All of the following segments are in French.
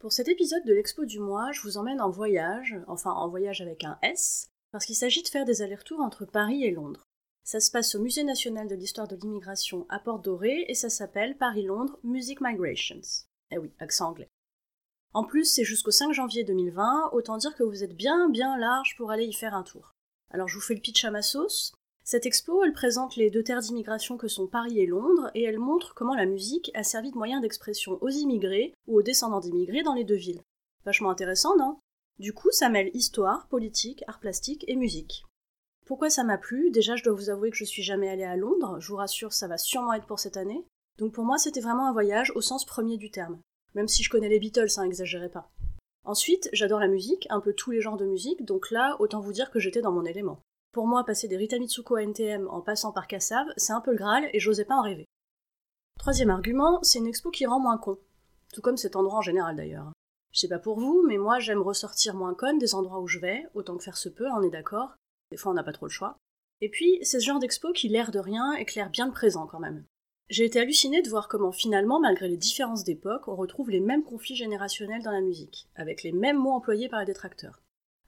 Pour cet épisode de l'Expo du mois, je vous emmène en voyage, enfin en voyage avec un S, parce qu'il s'agit de faire des allers-retours entre Paris et Londres. Ça se passe au Musée national de l'histoire de l'immigration à Port-Doré et ça s'appelle Paris-Londres Music Migrations. Eh oui, accent anglais. En plus, c'est jusqu'au 5 janvier 2020, autant dire que vous êtes bien bien large pour aller y faire un tour. Alors je vous fais le pitch à ma sauce. Cette expo, elle présente les deux terres d'immigration que sont Paris et Londres, et elle montre comment la musique a servi de moyen d'expression aux immigrés ou aux descendants d'immigrés dans les deux villes. Vachement intéressant, non? Du coup, ça mêle histoire, politique, art plastique et musique. Pourquoi ça m'a plu? Déjà, je dois vous avouer que je suis jamais allée à Londres, je vous rassure, ça va sûrement être pour cette année. Donc pour moi, c'était vraiment un voyage au sens premier du terme. Même si je connais les Beatles, hein, exagérez pas. Ensuite, j'adore la musique, un peu tous les genres de musique, donc là, autant vous dire que j'étais dans mon élément. Pour moi, passer des Rita Mitsuko à NTM en passant par Kassav, c'est un peu le Graal et j'osais pas en rêver. Troisième argument, c'est une expo qui rend moins con. Tout comme cet endroit en général d'ailleurs. Je sais pas pour vous, mais moi j'aime ressortir moins con des endroits où je vais, autant que faire se peut, on est d'accord. Des fois on n'a pas trop le choix. Et puis, c'est ce genre d'expo qui, l'air de rien, éclaire bien le présent quand même. J'ai été hallucinée de voir comment finalement, malgré les différences d'époque, on retrouve les mêmes conflits générationnels dans la musique, avec les mêmes mots employés par les détracteurs.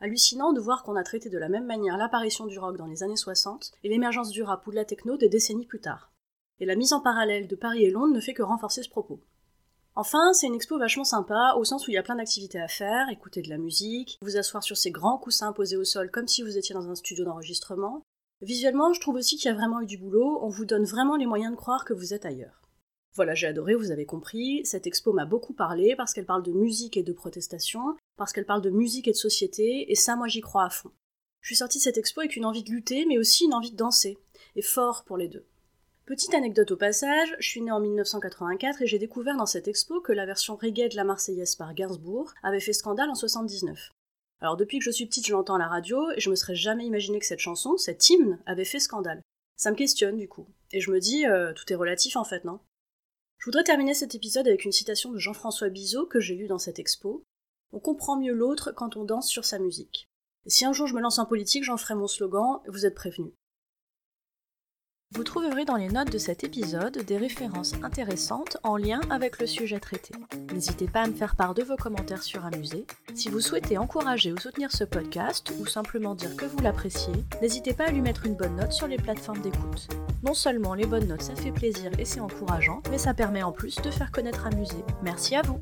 Hallucinant de voir qu'on a traité de la même manière l'apparition du rock dans les années 60 et l'émergence du rap ou de la techno des décennies plus tard. Et la mise en parallèle de Paris et Londres ne fait que renforcer ce propos. Enfin, c'est une expo vachement sympa, au sens où il y a plein d'activités à faire, écouter de la musique, vous asseoir sur ces grands coussins posés au sol comme si vous étiez dans un studio d'enregistrement. Visuellement, je trouve aussi qu'il y a vraiment eu du boulot, on vous donne vraiment les moyens de croire que vous êtes ailleurs. Voilà, j'ai adoré, vous avez compris. Cette expo m'a beaucoup parlé parce qu'elle parle de musique et de protestation, parce qu'elle parle de musique et de société, et ça, moi, j'y crois à fond. Je suis sortie de cette expo avec une envie de lutter, mais aussi une envie de danser, et fort pour les deux. Petite anecdote au passage, je suis née en 1984 et j'ai découvert dans cette expo que la version reggae de la Marseillaise par Gainsbourg avait fait scandale en 79. Alors depuis que je suis petite, je l'entends à la radio et je me serais jamais imaginé que cette chanson, cet hymne, avait fait scandale. Ça me questionne du coup. Et je me dis, euh, tout est relatif en fait, non? Je voudrais terminer cet épisode avec une citation de Jean-François Bizot que j'ai lue dans cette expo. On comprend mieux l'autre quand on danse sur sa musique. Si un jour je me lance en politique, j'en ferai mon slogan, vous êtes prévenus. Vous trouverez dans les notes de cet épisode des références intéressantes en lien avec le sujet traité. N'hésitez pas à me faire part de vos commentaires sur Amusé. Si vous souhaitez encourager ou soutenir ce podcast ou simplement dire que vous l'appréciez, n'hésitez pas à lui mettre une bonne note sur les plateformes d'écoute. Non seulement les bonnes notes ça fait plaisir et c'est encourageant, mais ça permet en plus de faire connaître Amusé. Merci à vous